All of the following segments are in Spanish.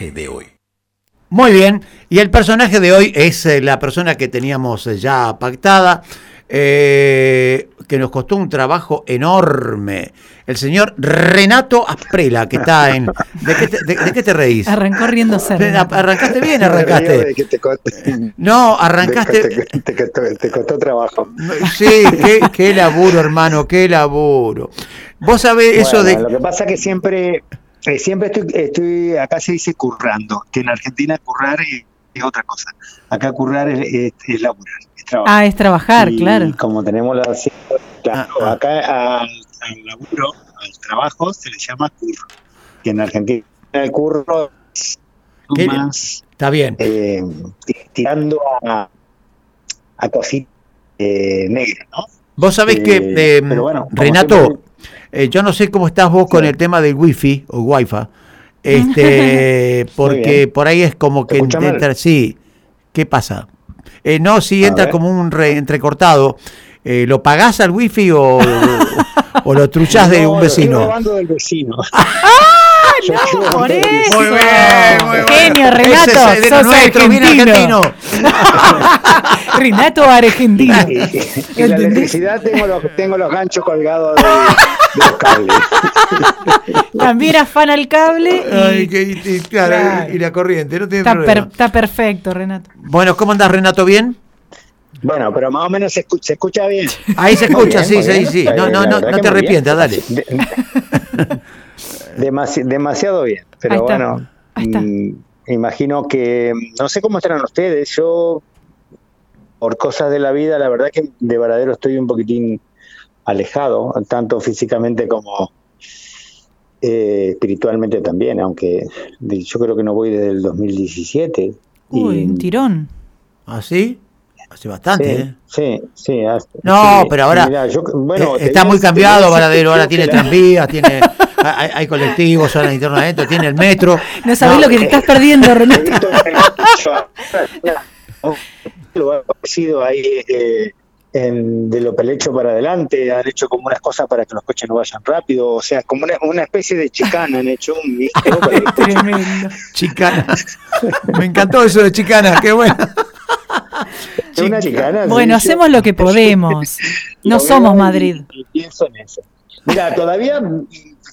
personaje de hoy. Muy bien, y el personaje de hoy es eh, la persona que teníamos eh, ya pactada, eh, que nos costó un trabajo enorme. El señor Renato Asprela, que está en... ¿De qué te, de, qué te reís? Arrancó riéndose. Arrancaste bien, arrancaste. No, arrancaste... Te, te, te, costó trabajo. Sí, qué, qué laburo, hermano, qué laburo. Vos sabés bueno, eso de... Lo que pasa es que siempre eh, siempre estoy, estoy, acá se dice currando, que en Argentina currar es, es otra cosa. Acá currar es, es, es laburar, es trabajar. Ah, es trabajar, y claro. Como tenemos la claro, ah, ah. acá al, al, laburo, al trabajo, se le llama curro. Que en Argentina el curro es más. Está bien. Eh, tirando a, a cositas eh, negras, ¿no? Vos sabés que, eh, bueno, Renato, siempre- eh, yo no sé cómo estás vos con el tema del wifi o wifi, este, porque por ahí es como ¿Se que entra, sí, ¿qué pasa? Eh, no, si A entra ver. como un re- entrecortado, eh, ¿lo pagás al wifi o, o lo truchás de un lo vecino? robando del vecino. No, por eso. Muy bien, muy bien. Genio, Renato, Ese es de sos nuestro, bien argentino. Renato Argentino. Y, y la electricidad tengo los, tengo los ganchos colgados de, de los cables. También afana el cable y Ay, que- y- claro, Claro. y la corriente, no tiene está, per- problema. está perfecto, Renato. Bueno, ¿cómo andás, Renato? ¿Bien? Bueno, pero más o menos se escucha, se escucha bien. Ahí se escucha, bien, sí, sí, bien. sí. Está No, no, no, no te arrepientas, dale. De- demasi- demasiado bien. Pero Ahí está, bueno, ahí está. mm, imagino que, no sé cómo estarán ustedes, yo, por cosas de la vida, la verdad que de Varadero estoy un poquitín alejado, tanto físicamente como eh, espiritualmente también, aunque de- yo creo que no voy desde el 2017. Uy, y- un tirón. ¿Ah, sí? Hace bastante, Sí, ¿eh? sí, sí. hace- No, sí. pero ahora Mirá, yo- bueno, eh, está muy cambiado Varadero, ahora tiene tranvías, tiene, hay, hay colectivos, zona interna adentro, tiene el metro. No sabés No, lo que te estás perdiendo, Renato. lo ha parecido ahí eh, en, de lo pelecho para adelante, han hecho como unas cosas para que los coches no vayan rápido, o sea, como una, una especie de chicana han hecho un coches- Tremendo. Chicana. Me encantó eso de chicana, qué bueno. una chicana. Bueno, hacemos lo que podemos. No lo somos Madrid. Pienso en eso. Mira, todavía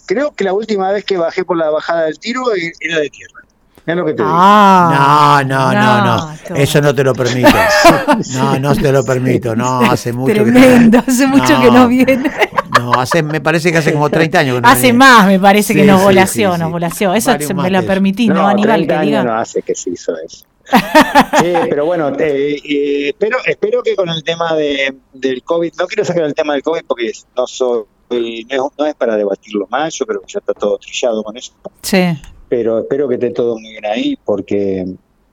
creo que la última vez que bajé por la bajada del tiro eh, era de tierra. Es lo que te digo. Ah, No, no, no, no. Eso no te lo permito. No, no te lo permito. No, hace mucho que Tremendo, hace mucho que no viene. No, hace, me parece que hace como 30 años que no Hace más, me parece que nos sí, volació, sí, sí. nos volació. Eso Varios se me lo permitís, ¿no, No, Aníbal? 30 Que años diga. no hace que se hizo eso. Sí, pero bueno, eh, eh, espero, espero que con el tema de, del COVID, no quiero sacar el tema del COVID porque no soy, no es, no es para debatirlo más, yo creo que ya está todo trillado con eso, Sí. pero espero que esté todo muy bien ahí porque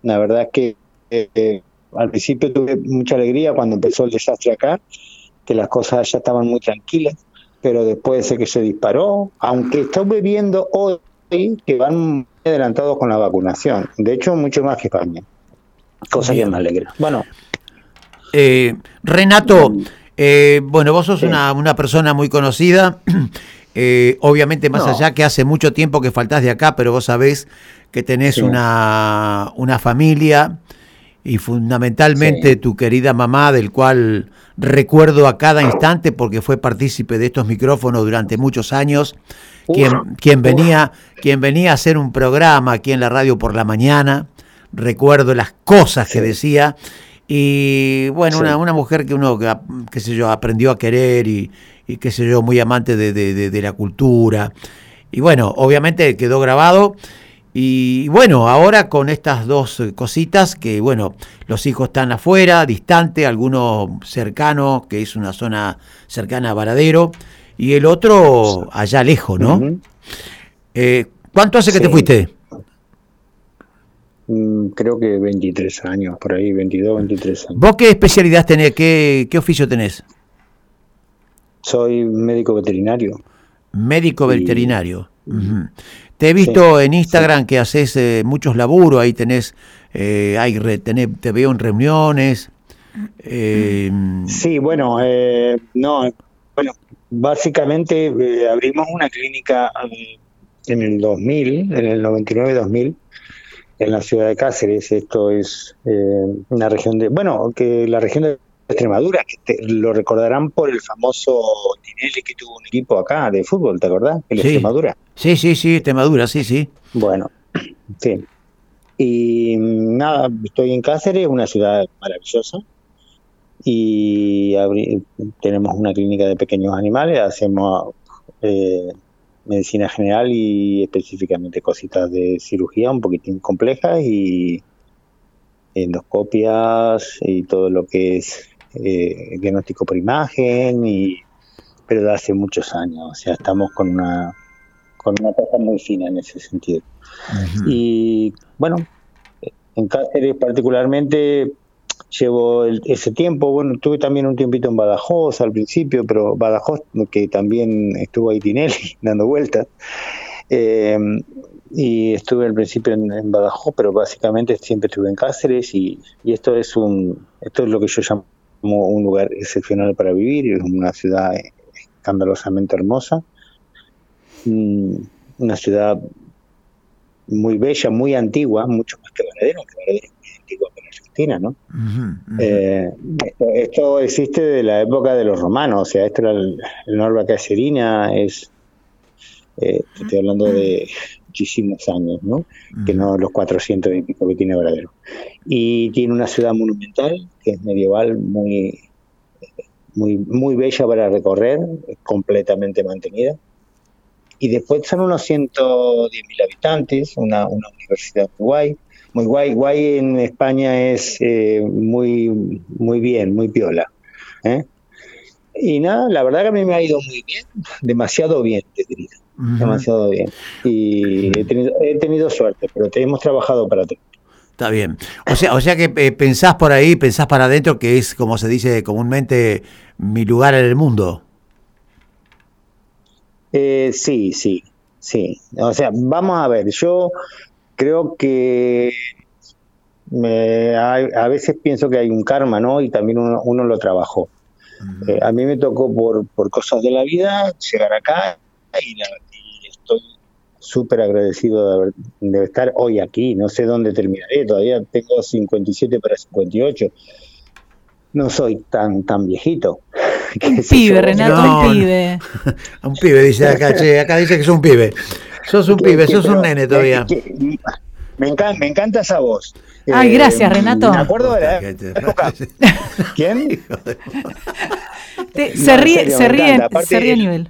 la verdad es que eh, eh, al principio tuve mucha alegría cuando empezó el desastre acá, que las cosas ya estaban muy tranquilas, pero después sé que se disparó, aunque estoy viendo hoy que van muy adelantados con la vacunación, de hecho mucho más que España, cosa Bien. que me alegra. Bueno, Eh, Renato, eh, bueno, vos sos Sí. una, una persona muy conocida. eh, obviamente, más No. allá que hace mucho tiempo que faltás de acá, pero vos sabés que tenés Sí. una, una familia y fundamentalmente Sí. tu querida mamá, del cual recuerdo a cada instante porque fue partícipe de estos micrófonos durante muchos años. Uf, Quien, quien uf. venía, quien venía a hacer un programa aquí en la radio por la mañana, recuerdo las cosas que decía y bueno, Sí. una, una mujer que uno, que, qué sé yo, aprendió a querer y, y qué sé yo, muy amante de, de- de- de la cultura. Y bueno, obviamente quedó grabado. Y bueno, ahora con estas dos eh, cositas, que bueno, los hijos están afuera, distante, alguno cercano, que es una zona cercana a Varadero, y el otro allá lejos, ¿no? Eh, ¿Cuánto hace que te fuiste? Mm, creo que 23 años, por ahí, 22, 23 años. ¿Vos qué especialidad tenés? ¿Qué, qué oficio tenés? Soy médico veterinario. Médico Y- veterinario. Ujú. Te he visto en Instagram que haces eh, muchos laburos, ahí tenés, eh, hay re- tenés- te veo en reuniones. eh, Sí, bueno, eh, no, bueno, básicamente eh, abrimos una clínica eh, en el 2000, en el 99-2000, en la ciudad de Cáceres. Esto es eh, una región de, bueno, que la región de Extremadura, que lo recordarán por el famoso Tinelli que tuvo un equipo acá de fútbol, ¿te acordás? El sí. Extremadura. Sí, sí, sí, Extremadura, sí, sí. Bueno, sí. Y nada, estoy en Cáceres, una ciudad maravillosa. Y tenemos una clínica de pequeños animales, hacemos eh, medicina general y específicamente cositas de cirugía un poquitín complejas y endoscopias y todo lo que es eh, diagnóstico por imagen y pero de hace muchos años o sea estamos con una con una cosa muy fina en ese sentido. Y bueno en Cáceres particularmente llevo ese tiempo, bueno, tuve también un tiempito en Badajoz al principio, pero Badajoz, que también estuvo ahí Tinelli dando vueltas, eh, y estuve al principio en, Badajoz, pero básicamente siempre estuve en Cáceres y, esto es un, esto es lo que yo llamo un lugar excepcional para vivir, es una ciudad escandalosamente hermosa, mm, una ciudad muy bella, muy antigua, mucho más que Varadero antigua para Argentina, ¿no? Eh, esto, existe de la época de los romanos, o sea, esto era el, el Norba Cacerina, es, eh, estoy hablando de muchísimos años, ¿no? Que no los 400 y pico que tiene Varadero. Y tiene una ciudad monumental, que es medieval, muy, muy, muy bella para recorrer, completamente mantenida y después son unos 110.000 habitantes, una, una, universidad muy guay. Muy guay, guay en España es eh, muy, muy bien, muy piola. ¿eh? Y nada, la verdad que a mí me ha ido muy bien, demasiado bien, te diría. Demasiado bien. Y he tenido, he tenido suerte, pero hemos trabajado para ti. Está bien. O sea, o sea que eh, pensás por ahí, pensás para adentro, que es, como se dice comúnmente, mi lugar en el mundo. Eh, sí, sí, sí. O sea, vamos a ver, yo creo que me, a veces pienso que hay un karma, ¿no? Y también uno, lo trabajó. Eh, a mí me tocó por, por cosas de la vida llegar acá y, estoy súper agradecido de, de, estar hoy aquí. No sé dónde terminaré, todavía tengo 57 para 58. No soy tan, tan viejito. Un pibe, Renato, un pibe. un pibe, dice acá, che, acá dice que sos un pibe. Sos un pibe, sos un nene todavía. Me encanta, me encanta esa voz. Ay, gracias, eh, Renato. Me acuerdo de la época. ¿Quién? se ríe, se ríe, se ríe a nivel.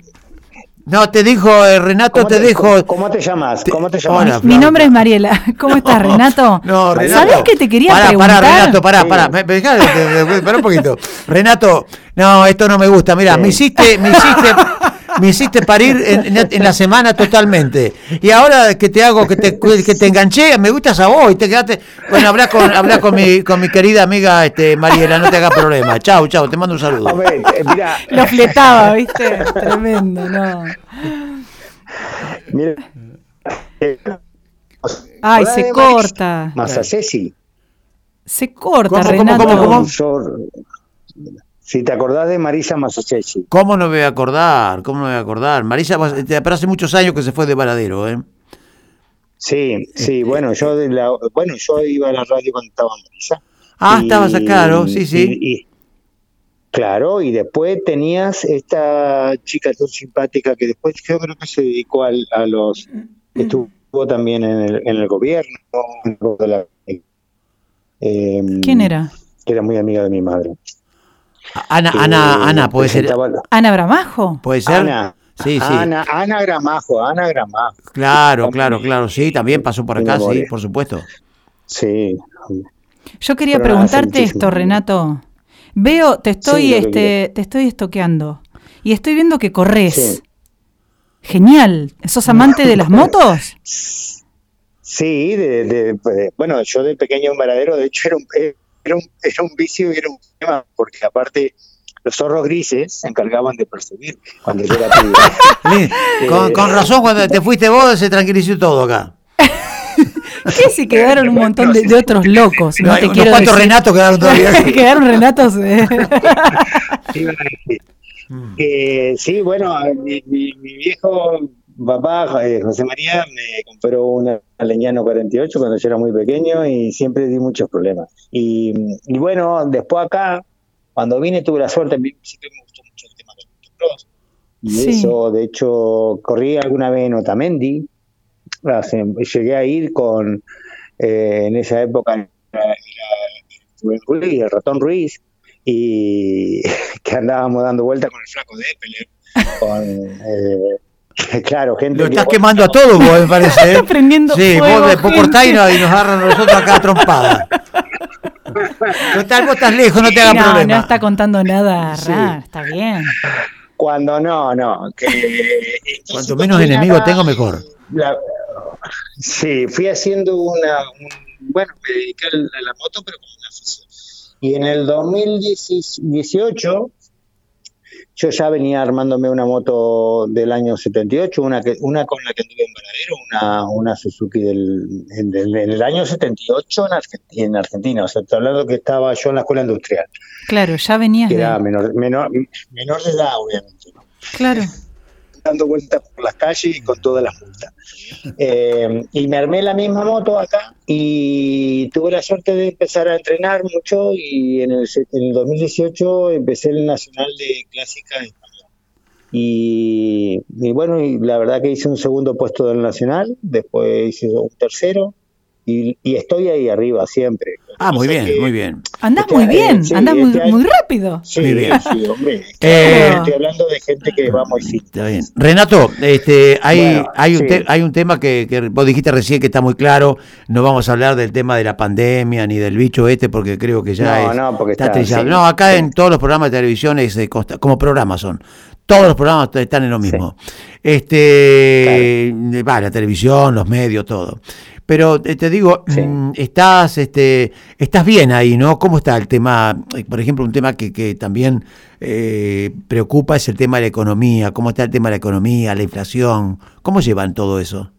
No, te dijo, eh, Renato te, dijo. ¿Cómo te llamas? ¿Cómo te llamas? Mi nombre es Mariela. ¿Cómo estás, Renato? No, Renato. ¿Sabés que te quería pará, preguntar? Pará, Renato, pará, pará. Pará un poquito. Renato, no, esto no me gusta. Mira, me hiciste, me hiciste, me hiciste parir en, en, la semana totalmente. Y ahora que te hago, que te, que te enganché, me gustas a vos y te quedaste. Bueno, habla con, habla con mi, con mi querida amiga este, Mariela, no te hagas problema. Chau, chau, te mando un saludo. A ver, eh, mira. Lo fletaba, ¿viste? Tremendo, no. Mira. Ay, se corta. Masacesi. Se corta, ¿Cómo, Renato. cómo, cómo, Si te acordás de Marisa Masacesi. ¿Cómo no me voy a acordar? ¿Cómo no me voy a acordar? Marisa, pero hace muchos años que se fue de Varadero, ¿eh? Sí, sí, bueno, yo de la, bueno, yo iba a la radio cuando estaba Marisa. Ah, estabas acá, claro, sí, sí. Y, y, claro, y después tenías esta chica tan simpática que después yo creo que se dedicó al, a los, estuvo también en el, en el gobierno. De la, eh, ¿Quién era? Que era muy amiga de mi madre. Ana, que Ana, Ana, puede ser. Ana Bramajo. Puede ser. Ana, Sí, sí. Ana, Ana Gramajo, Ana Gramajo. Claro, claro, claro, sí, también pasó por acá, sí, por supuesto. Sí. Yo quería Pero preguntarte esto, Renato. Veo, te estoy, sí, este, te estoy estoqueando y estoy viendo que corres. Sí. Genial. ¿Sos amante de las motos? Sí, de, de, de, bueno, yo de pequeño en Varadero, de hecho, era un, era un, era un vicio y era un tema, porque aparte los zorros grises se encargaban de perseguir cuando yo era pibe. con, con, razón, cuando te fuiste vos se tranquilizó todo acá. ¿Qué si quedaron un montón de, de otros locos? No, no te quiero cuantos decir. renatos quedaron todavía. quedaron renatos. Eh. Eh, sí, bueno, mi, mi, mi, viejo papá, eh, José María, me compró una Leñano 48 cuando yo era muy pequeño y siempre di muchos problemas. Y, bueno, después acá, cuando vine tuve la suerte, siempre me gustó mucho el tema del motocross. Y eso, de hecho, corrí alguna vez en Otamendi. Llegué a ir con, eh, en esa época, era, el ratón Ruiz, y que andábamos dando vueltas con el flaco de Epeler, con... Eh, Claro, gente. Lo estás quemando a todos, vos, me parece. ¿eh? prendiendo sí, fuego, vos, vos cortás y nos, y nos agarran a nosotros acá a trompada. No estás, vos estás lejos, no te hagas no, problema. No está contando nada raro, está bien. Cuando no, no. Que, Cuanto menos enemigos tengo, mejor. La, sí, fui haciendo una. Un, bueno, me dediqué a la moto, pero con una afición. Y en el 2018 yo ya venía armándome una moto del año 78, una, que, una con la que anduve en Varadero, una, una Suzuki del, en, el año 78 en Argentina, en Argentina. O sea, estoy hablando que estaba yo en la escuela industrial. Claro, ya venías. Que era menor, menor, menor de edad, obviamente. Claro dando vueltas por las calles y con todas las multas. Eh, y me armé la misma moto acá y tuve la suerte de empezar a entrenar mucho y en el, en el 2018 empecé el Nacional de Clásica Español. Y, y, bueno, y la verdad que hice un segundo puesto del Nacional, después hice un tercero y, estoy ahí arriba siempre. Ah, muy bien, muy bien. Andás muy bien, andás muy, muy, rápido. Sí, muy bien. sí, hombre. Eh, estoy hablando de gente que va muy fin. Está bien. Renato, este, hay, hay, un hay un tema que, que, vos dijiste recién que está muy claro. No vamos a hablar del tema de la pandemia ni del bicho este porque creo que ya es, no, porque está, trillado. No, acá en todos los programas de televisión es como programas son. Todos los programas están en lo mismo. Este, va, la televisión, los medios, todo. Pero eh, te digo, mm, estás, este, estás bien ahí, ¿no? ¿Cómo está el tema? Eh, por ejemplo, un tema que, que también eh, preocupa es el tema de la economía. ¿Cómo está el tema de la economía, la inflación? ¿Cómo llevan todo eso?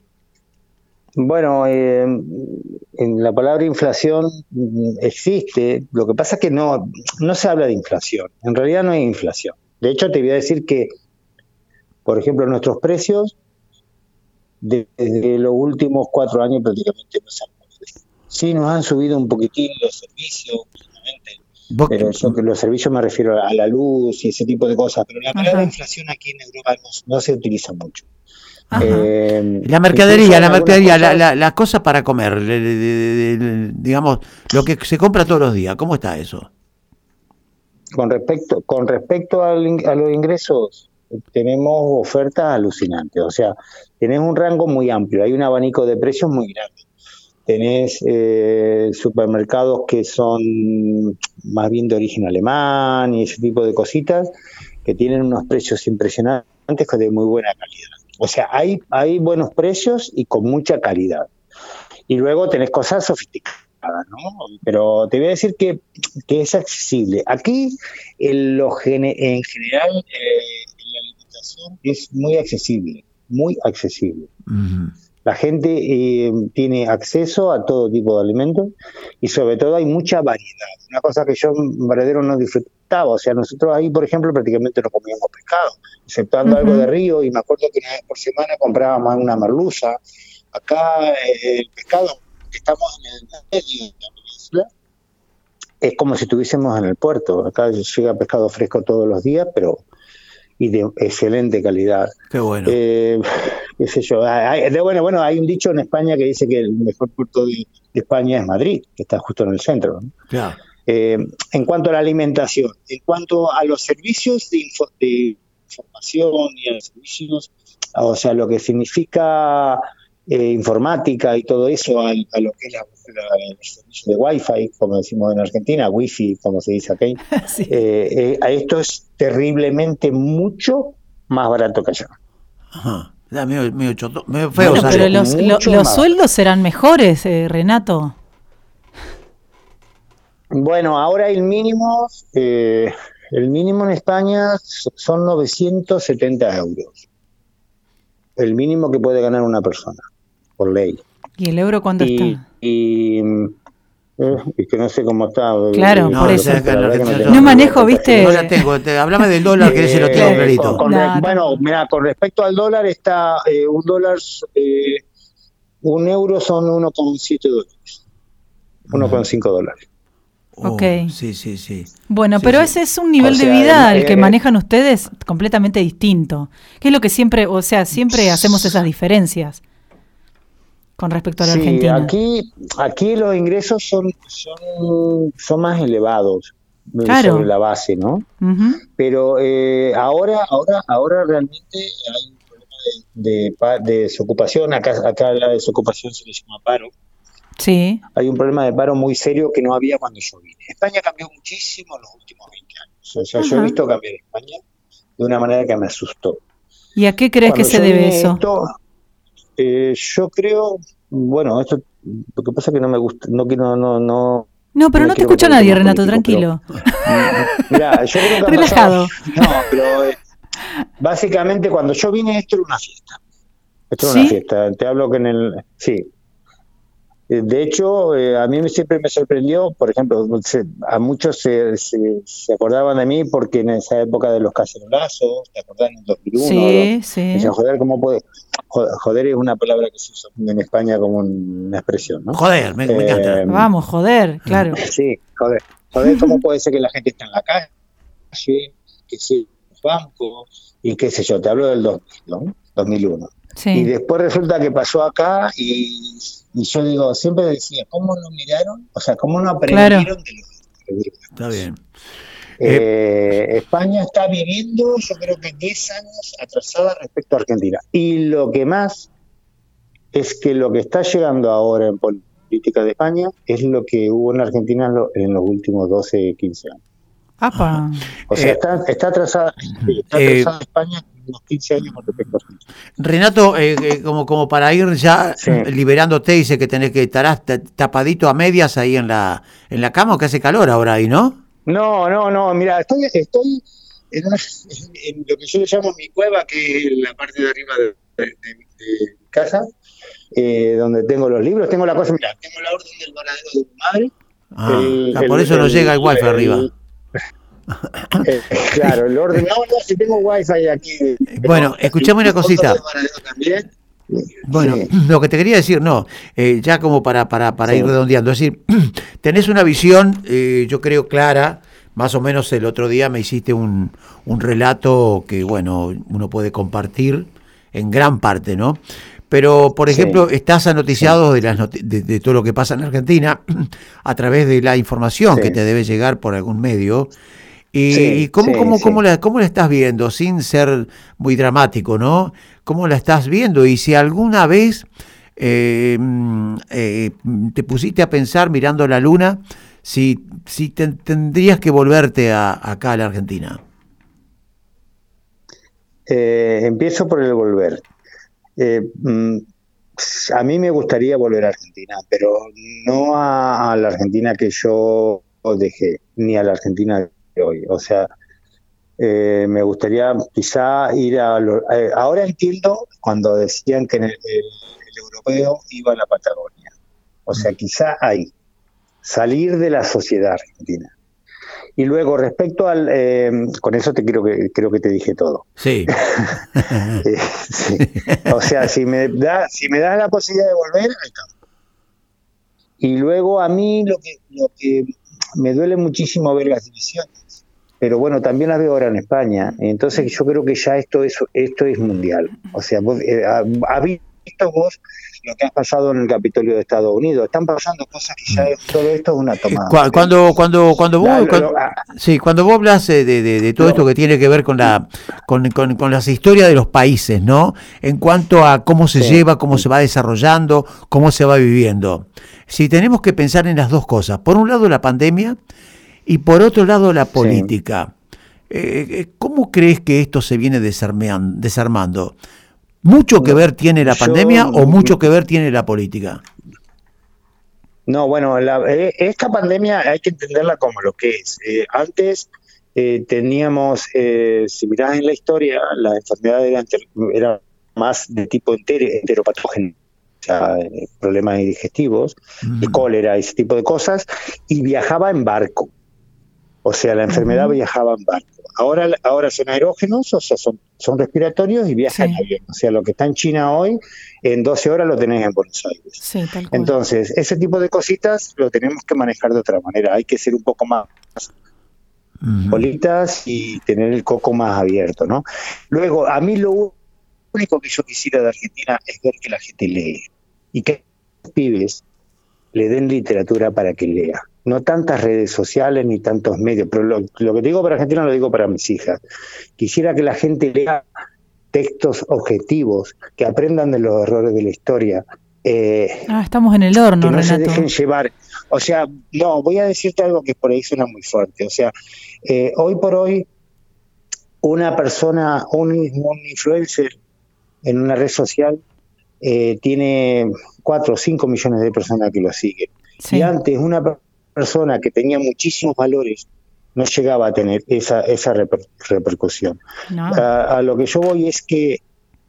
Bueno, en la palabra inflación mm, existe. Lo que pasa es que no, no se habla de inflación. En realidad no hay inflación. De hecho, te voy a decir que, por ejemplo, nuestros precios desde los últimos cuatro años prácticamente no se han movido. Sí, nos han subido un poquitín los servicios últimamente, pero eso que los servicios me refiero a la luz y ese tipo de cosas, pero la palabra inflación aquí en Europa no, se utiliza mucho. Eh, la mercadería, la mercadería, la, la, cosa para comer, digamos, lo que se compra todos los días, ¿cómo está eso? Con respecto, con respecto al, a los ingresos, tenemos ofertas alucinantes, o sea, tenés un rango muy amplio, hay un abanico de precios muy grande. Tenés eh, supermercados que son más bien de origen alemán y ese tipo de cositas que tienen unos precios impresionantes de muy buena calidad. O sea, hay, hay buenos precios y con mucha calidad. Y luego tenés cosas sofisticadas, ¿no? Pero te voy a decir que, que es accesible. Aquí, en, lo en general, eh, es muy accesible, muy accesible. La gente eh, tiene acceso a todo tipo de alimentos y sobre todo hay mucha variedad. Una cosa que yo en Varadero no disfrutaba, o sea, nosotros ahí, por ejemplo, prácticamente no comíamos pescado, exceptuando algo de río y me acuerdo que una vez por semana comprábamos una merluza. Acá eh, el pescado, que estamos en el medio de la península, es como si estuviésemos en el puerto. Acá llega pescado fresco todos los días, pero y de excelente calidad. Qué bueno. Eh, qué sé yo. Hay, bueno, bueno, hay un dicho en España que dice que el mejor puerto de, España es Madrid, que está justo en el centro. Eh, en cuanto a la alimentación, en cuanto a los servicios de, de información y a los servicios, o sea, lo que significa eh, informática y todo eso a, lo que es la, el servicio de Wi-Fi, como decimos en Argentina, Wi-Fi, como se dice aquí, eh, eh, a esto es terriblemente mucho más barato que allá. Ajá. Medio, feo, pero los, los sueldos serán mejores, Renato. Bueno, ahora el mínimo, el mínimo en España son 970 euros. El mínimo que puede ganar una persona por ley. ¿Y el euro cuánto está? Y Eh, y que no sé cómo está. Claro, no, por eso. No, manejo, ¿viste? No la tengo. Hablame del dólar, que ese lo tengo eh, clarito. bueno, mira, con respecto al dólar, está eh, un dólar, eh, un euro son 1,7 dólares. 1,5 dólares. Oh, ok. Sí, sí, sí. Bueno, pero ese es un nivel de vida al que manejan ustedes completamente distinto. ¿Qué es lo que siempre, o sea, siempre hacemos esas diferencias? Con respecto a la sí, Aquí, aquí los ingresos son, son, son más elevados eh, sobre la base, ¿no? Pero eh, ahora, ahora, ahora realmente hay un problema de, desocupación. Acá, acá la desocupación se le llama paro. Sí. Hay un problema de paro muy serio que no había cuando yo vine. España cambió muchísimo en los últimos 20 años. O sea, yo he visto cambiar España de una manera que me asustó. ¿Y a qué crees que se debe eso? Eh, yo creo, bueno, esto lo que pasa es que no me gusta, no quiero, no, no. No, pero no, te escucha nadie, Renato, tranquilo. mira, yo creo que Relajado. no, pero eh, básicamente cuando yo vine esto era una fiesta. Esto era una fiesta. Te hablo que en el, sí, de hecho, eh, a mí siempre me sorprendió, por ejemplo, a muchos se, se, acordaban de mí porque en esa época de los cacerolazos, ¿te acordás en 2001? Sí, sí. joder, ¿cómo puede? Joder, es una palabra que se usa en España como una expresión, ¿no? Joder, me, encanta. Eh, Vamos, joder, claro. Sí, joder. Joder, ¿cómo puede ser que la gente está en la calle, que sí, los bancos, y qué sé yo, te hablo del 2000, ¿no? 2001. Sí. Y después resulta que pasó acá y y yo digo, siempre decía, ¿cómo no miraron? O sea, ¿cómo no aprendieron de los Está bien. Eh, España está viviendo, yo creo que 10 años atrasada respecto a Argentina. Y lo que más es que lo que está llegando ahora en política de España es lo que hubo en Argentina en, los últimos 12, 15 años. O sea, eh, está, está atrasada, está eh, atrasada España unos 15 años con respecto Renato, eh, eh, como, como para ir ya liberándote, dice que tenés que estar tapadito a medias ahí en la, en la cama, que hace calor ahora ahí, ¿no? No, no, no, mira, estoy, estoy en, lo que yo llamo mi cueva, que es la parte de arriba de, mi casa, eh, donde tengo los libros, tengo la cosa, mira, tengo la orden del varadero de mi madre. Ah, por eso no llega el wifi arriba. Eh, claro, el orden. No, no, si tengo wifi aquí. Bueno, escuchame una cosita. Bueno, lo que te quería decir, no, eh, ya como para, para, para ir redondeando, es decir, tenés una visión, eh, yo creo, clara, más o menos el otro día me hiciste un, un relato que, bueno, uno puede compartir en gran parte, ¿no? Pero, por ejemplo, estás anoticiado de, las de, todo lo que pasa en Argentina a través de la información que te debe llegar por algún medio. ¿Y, cómo, cómo, cómo, la, cómo la estás viendo? Sin ser muy dramático, ¿no? ¿Cómo la estás viendo? Y si alguna vez eh, eh, te pusiste a pensar mirando la luna, si, si tendrías que volverte acá a la Argentina. Eh, empiezo por el volver. Mm, a mí me gustaría volver a Argentina, pero no a la Argentina que yo dejé, ni a la Argentina hoy. O sea, eh, me gustaría quizá ir a... Eh, ahora entiendo cuando decían que el, europeo iba a la Patagonia. O sea, mm. quizá ahí, salir de la sociedad argentina. Y luego, respecto al... Eh, con eso te creo que, creo que te dije todo. Sí. O sea, si me, da, si me das la posibilidad de volver, ahí Y luego a mí lo que, lo que me duele muchísimo ver las divisiones pero bueno, también la veo ahora en España. Entonces yo creo que ya esto es, esto es mundial. O sea, vos, eh, ¿has visto vos lo que ha pasado en el Capitolio de Estados Unidos? Están pasando cosas que ya es, todo esto es una tomada. Cuando, cuando, cuando vos, ah. sí, cuando vos hablas de, de, todo esto que tiene que ver con la con, con, las historias de los países, ¿no? En cuanto a cómo se lleva, cómo se va desarrollando, cómo se va viviendo. Si tenemos que pensar en las dos cosas. Por un lado, la pandemia y por otro lado, la política. Eh, eh, ¿Cómo crees que esto se viene desarmando? ¿Mucho que ver tiene la pandemia o mucho que ver tiene la política? No, bueno, eh, esta pandemia hay que entenderla como lo que es. antes teníamos, si mirás en la historia, las enfermedades eran, más de tipo entero, enteropatógeno sea, eh, problemas digestivos, de cólera, ese tipo de cosas, y viajaba en barco. O sea, la enfermedad viajaba en barco. Ahora, ahora son aerógenos, o sea, son, son respiratorios y viajan en avión. O sea, lo que está en China hoy, en 12 horas lo tenés en Buenos Aires. Entonces, ese tipo de cositas lo tenemos que manejar de otra manera. Hay que ser un poco más bolitas y tener el coco más abierto, ¿no? Luego, a mí lo único que yo quisiera de Argentina es ver que la gente lee y que los pibes le den literatura para que lea. No tantas redes sociales ni tantos medios, pero lo, que digo para Argentina lo digo para mis hijas. Quisiera que la gente lea textos objetivos, que aprendan de los errores de la historia. Eh, ah, estamos en el horno, que no se dejen llevar. O sea, no, voy a decirte algo que por ahí suena muy fuerte. O sea, eh, hoy por hoy, una persona, un, un influencer en una red social eh, tiene 4 o 5 millones de personas que lo siguen. Y antes una persona que tenía muchísimos valores no llegaba a tener esa, esa repercusión. A, lo que yo voy es que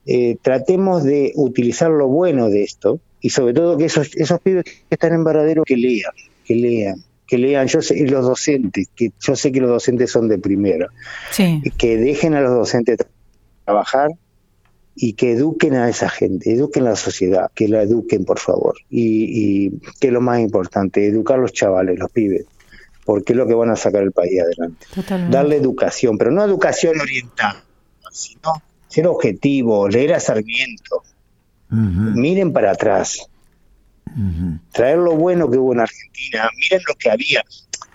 eh, tratemos de utilizar lo bueno de esto y sobre todo que esos, esos pibes que están en Varadero que lean, que lean, que lean, yo sé, y los docentes, que yo sé que los docentes son de primera, que dejen a los docentes trabajar y que eduquen a esa gente, eduquen a la sociedad, que la eduquen por favor. Y, que es lo más importante, educar a los chavales, los pibes, porque es lo que van a sacar el país adelante. Darle educación, pero no educación oriental, sino ser objetivo, leer a Sarmiento, miren para atrás, traer lo bueno que hubo en Argentina, miren lo que había,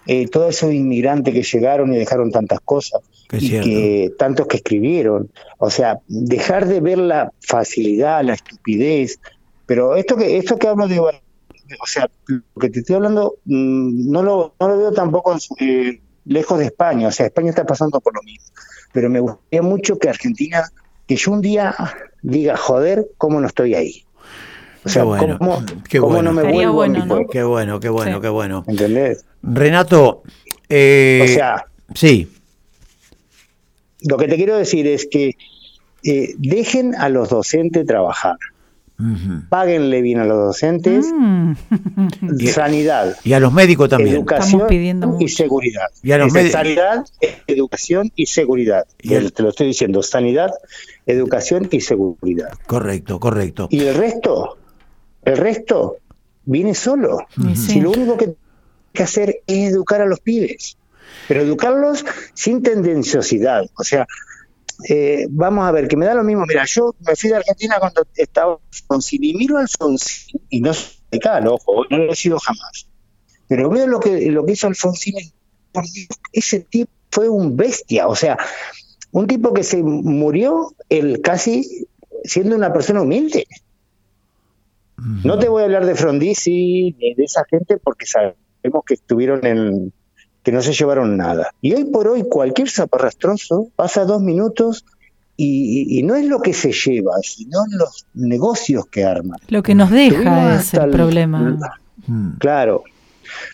eh, todos esos inmigrantes que llegaron y dejaron tantas cosas y que tantos que escribieron. O sea, dejar de ver la facilidad, la estupidez. Pero esto que esto que hablo de, o sea, lo que te estoy hablando mm, no lo, no lo veo tampoco eh, lejos de España. O sea, España está pasando por lo mismo. Pero me gustaría mucho que Argentina, que yo un día diga, joder, cómo no estoy ahí. O sea, bueno, ¿cómo, qué bueno. no me vuelvo bueno, Qué bueno, qué bueno, qué bueno. ¿Entendés? Renato, eh, o sea, sí. Lo que te quiero decir es que eh, dejen a los docentes trabajar. Páguenle bien a los docentes, mm. sanidad. Y a los médicos también. Educación y seguridad. Y a los Sanidad, educación y seguridad. Y Te lo estoy diciendo, sanidad, educación y seguridad. Correcto, correcto. Y el resto, el resto viene solo. Si lo único que hay que hacer es educar a los pibes, pero educarlos sin tendenciosidad. O sea, eh, vamos a ver, que me da lo mismo. Mira, yo me fui de Argentina cuando estaba Alfonsín y miro a Alfonsín, y no soy radical, ojo, no lo he sido jamás. Pero veo lo que, lo que hizo Alfonsín, por ese tipo fue un bestia, o sea, un tipo que se murió el casi siendo una persona humilde. No te voy a hablar de Frondizi ni de esa gente porque sabemos que estuvieron en que no se llevaron nada. Y hoy por hoy cualquier zaparrastroso pasa dos minutos y, no es lo que se lleva, sino los negocios que arma. Lo que nos deja es el, problema. Mm. Claro.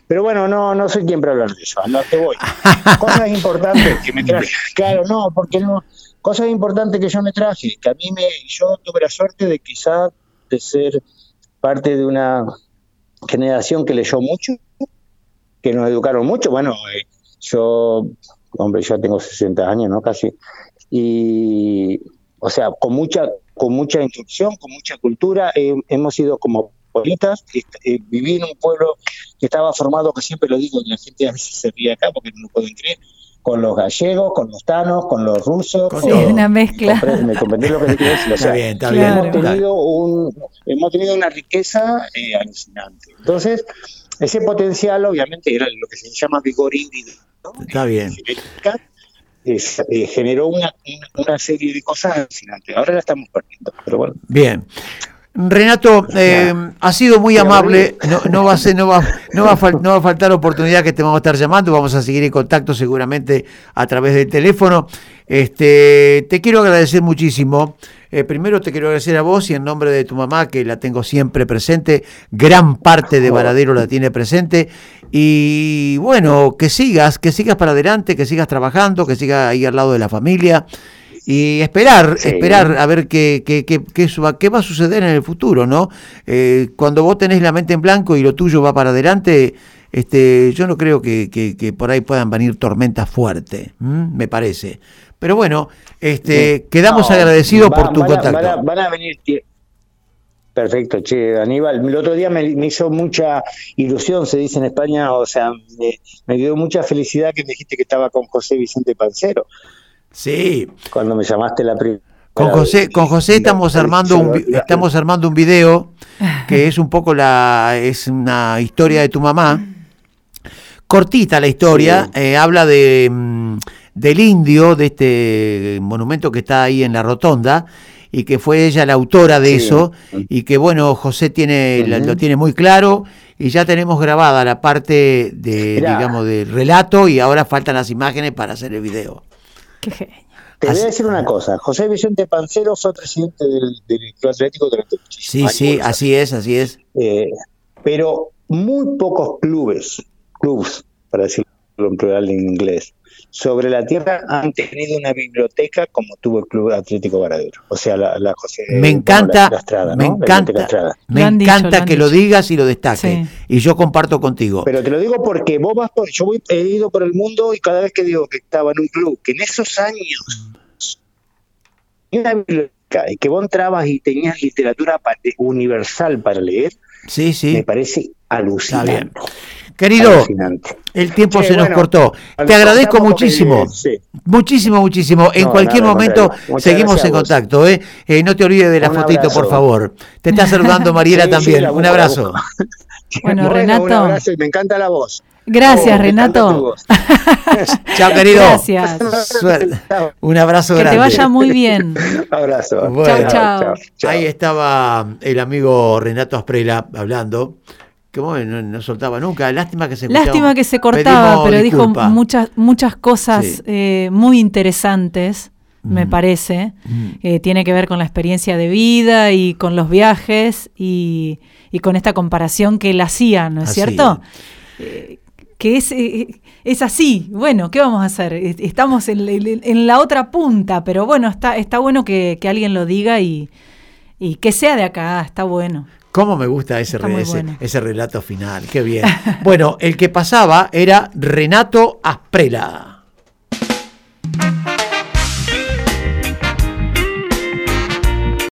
Pero bueno, no, no soy quien para hablar de eso, no te voy. Cosas importantes que me traje. Claro, no, porque no. Cosas importantes que yo me traje, que a mí me. Yo tuve la suerte de quizá de ser parte de una generación que leyó mucho, que nos educaron mucho. Bueno, eh, yo, hombre, ya tengo 60 años, ¿no? Casi. Y, o sea, con mucha, con mucha instrucción, con mucha cultura, eh, hemos sido como bolitas. Eh, viví en un pueblo que estaba formado, que siempre lo digo, la gente a veces se ríe acá porque no lo pueden creer, con los gallegos, con los tanos, con los rusos. Sí, una mezcla. ¿Me comprendí lo que te quiero decir? está bien, está bien. Hemos, tenido un, hemos tenido una riqueza eh, alucinante. Entonces, ese potencial, obviamente, era lo que se llama vigor híbrido. Está bien. Eh, generó una, una, serie de cosas alucinantes. Ahora la estamos perdiendo, pero bueno. Bien. Renato, eh, ha sido muy amable. No, va a ser, no va, no va a no va a faltar oportunidad que te vamos a estar llamando. Vamos a seguir en contacto seguramente a través del teléfono. Este, te quiero agradecer muchísimo. Eh, primero te quiero agradecer a vos y en nombre de tu mamá, que la tengo siempre presente. Gran parte de Varadero la tiene presente. Y bueno, que sigas, que sigas para adelante, que sigas trabajando, que sigas ahí al lado de la familia y esperar, esperar a ver qué, qué, qué, qué, va a suceder en el futuro, ¿no? Eh, cuando vos tenés la mente en blanco y lo tuyo va para adelante, este, yo no creo que, que por ahí puedan venir tormentas fuertes, me parece. Pero bueno, este, quedamos agradecidos por tu contacto. Van a, venir Perfecto, che, Aníbal. El otro día me, hizo mucha ilusión, se dice en España, o sea, me, dio mucha felicidad que me dijiste que estaba con José Vicente Pancero. Sí. Cuando me llamaste la primera. Con José, con José estamos armando un, estamos armando un video que es un poco la es una historia de tu mamá. Cortita la historia, eh, habla de mm, del indio, de este monumento que está ahí en la rotonda y que fue ella la autora de eso y que bueno José tiene lo tiene muy claro y ya tenemos grabada la parte de digamos del relato y ahora faltan las imágenes para hacer el video. Qué Te voy a decir una cosa, José Vicente Pancero fue presidente del, Club Atlético durante muchísimos Sí, sí, así es, así es. Eh, pero muy pocos clubes, clubs, para decirlo en plural en inglés, sobre la tierra han tenido una biblioteca como tuvo el Club Atlético Varadero. O sea, la, José. Me encanta, me encanta, me encanta que lo digas y lo destaques. Y yo comparto contigo. Pero te lo digo porque vos vas por. Yo voy, he ido por el mundo y cada vez que digo que estaba en un club, que en esos años. Una biblioteca y que vos entrabas y tenías literatura universal para leer. Sí, sí. Me parece alucinante. Querido, el tiempo se nos cortó. Te agradezco muchísimo. Muchísimo, muchísimo. En cualquier momento seguimos en contacto. ¿eh? ¿eh? no te olvides de la fotito, por favor. Te está saludando Mariela también. un abrazo. Bueno, Renato. Un abrazo y me encanta la voz. Gracias, oh, Renato. Chao, querido. Gracias. Un abrazo grande. Que te vaya muy bien. abrazo. chao, chao. Ahí estaba el amigo Renato Asprela hablando que no, soltaba nunca. Lástima que se Lástima que se cortaba, pero dijo muchas, muchas cosas eh, muy interesantes, me parece. Mm. Eh, tiene que ver con la experiencia de vida y con los viajes y, con esta comparación que él hacía, ¿no es cierto? Eh, que es, es así. Bueno, ¿qué vamos a hacer? Estamos en, la otra punta, pero bueno, está, está bueno que, alguien lo diga y, y que sea de acá, está bueno. ¿Cómo me gusta ese, ese, relato final? Qué bien. bueno, el que pasaba era Renato Asprela.